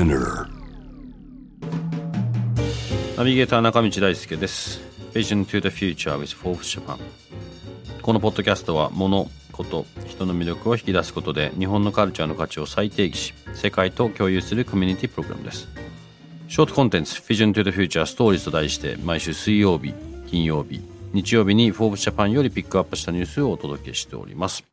ナビゲーター中道大輔です。Vision to the Future with Forbes Japan このポッドキャストは物、こと、人の魅力を引き出すことで日本のカルチャーの価値を再定義し世界と共有するコミュニティプログラムです。ショートコンテンツ Vision to the Future Stories と題して毎週水曜日、金曜日、日曜日に Forbes Japan よりピックアップしたニュースをお届けしております。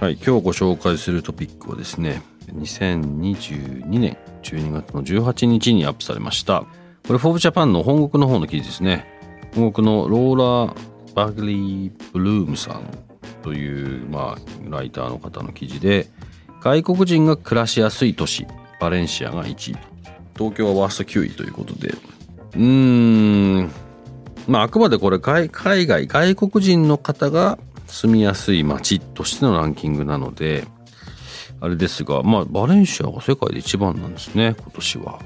はい、今日ご紹介するトピックはですね2022年12月の18日にアップされました。これフォーブジャパンの本国の方の記事ですね。本国のローラー・バグリー・ブルームさんという、まあ、ライターの方の記事で外国人が暮らしやすい都市バレンシアが1位東京はワースト9位ということで。うーん。まああくまでこれ海外外国人の方が住みやすい街としてのランキングなのであれですが、まあ、バレンシアが世界で一番なんですね、今年は。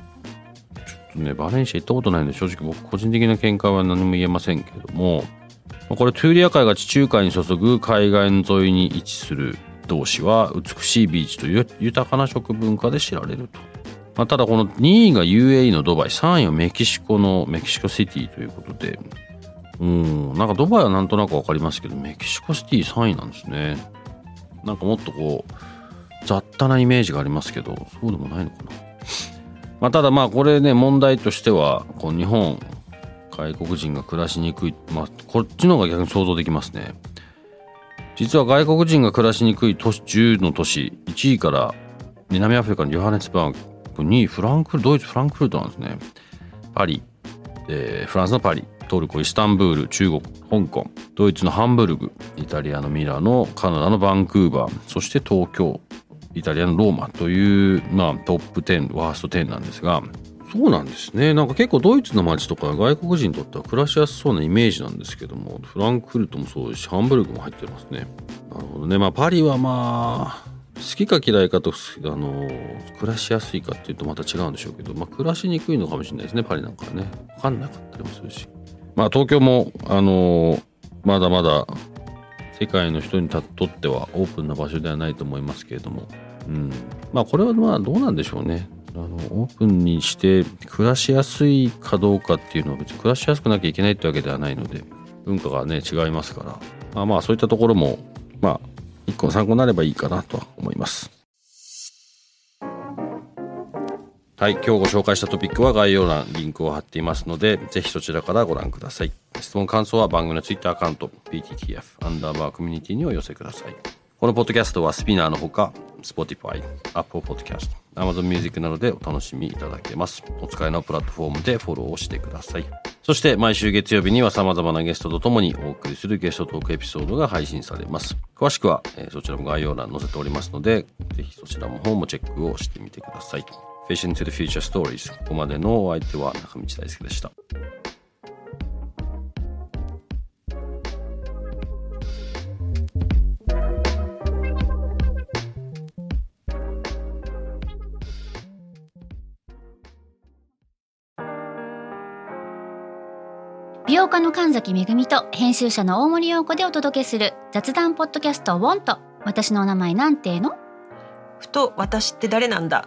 ちょっとね、バレンシア行ったことないんで、正直僕個人的な見解は何も言えませんけども、これ、トゥーリア海が地中海に注ぐ海岸沿いに位置する同士は、美しいビーチという豊かな食文化で知られると。まあ、ただ、この2位が UAE のドバイ、3位はメキシコのメキシコシティということで、うん、なんかドバイはなんとなくわかりますけど、メキシコシティ3位なんですね。なんかもっとこう、雑多なイメージがありますけどそうでもないのかな、まあ、ただまあこれね問題としてはこう日本外国人が暮らしにくいまあこっちの方が逆に想像できますね。実は外国人が暮らしにくい都市10の都市1位から南アフリカのヨハネスバーグ2位フランクドイツフランクフルトなんですね。パリ、えー、フランスのパリトルコイスタンブール中国香港ドイツのハンブルグイタリアのミラノカナダのバンクーバーそして東京。イタリアのローマという、まあ、トップ10ワースト10なんですが。そうなんですね。なんか結構ドイツの街とか外国人にとっては暮らしやすそうなイメージなんですけどもフランクフルトもそうですしハンブルグも入ってますね。なるほどね。まあパリはまあ好きか嫌いかとあの暮らしやすいかっていうとまた違うんでしょうけど、まあ、暮らしにくいのかもしれないですねパリなんかはね。分かんなかったりもするし。まあ東京もあのまだまだ世界の人にとってはオープンな場所ではないと思いますけれども、うん、まあこれはまあどうなんでしょうね。あのオープンにして暮らしやすいかどうかっていうのは別に暮らしやすくなきゃいけないってわけではないので文化がね違いますから。まあまあそういったところもまあ一個の参考になればいいかなとは思います。はい、今日ご紹介したトピックは概要欄リンクを貼っていますので、ぜひそちらからご覧ください。質問感想は番組の Twitter アカウント、PTTF アンダーバーコミュニティにお寄せください。このポッドキャストはスピナーのほか、Spotify、Apple Podcast、Amazon Music などでお楽しみいただけます。お使いのプラットフォームでフォローをしてください。そして毎週月曜日には様々なゲストとともにお送りするゲストトークエピソードが配信されます。詳しくは、え、そちらも概要欄に載せておりますので、ぜひそちらの方もチェックをしてみてください。Vision to the Future Stories ここまでのお相手は中道大輔でした。美容家の神崎めぐみと編集者の大森洋子でお届けする雑談ポッドキャストウォンと私のお名前なんての？ふと私って誰なんだ？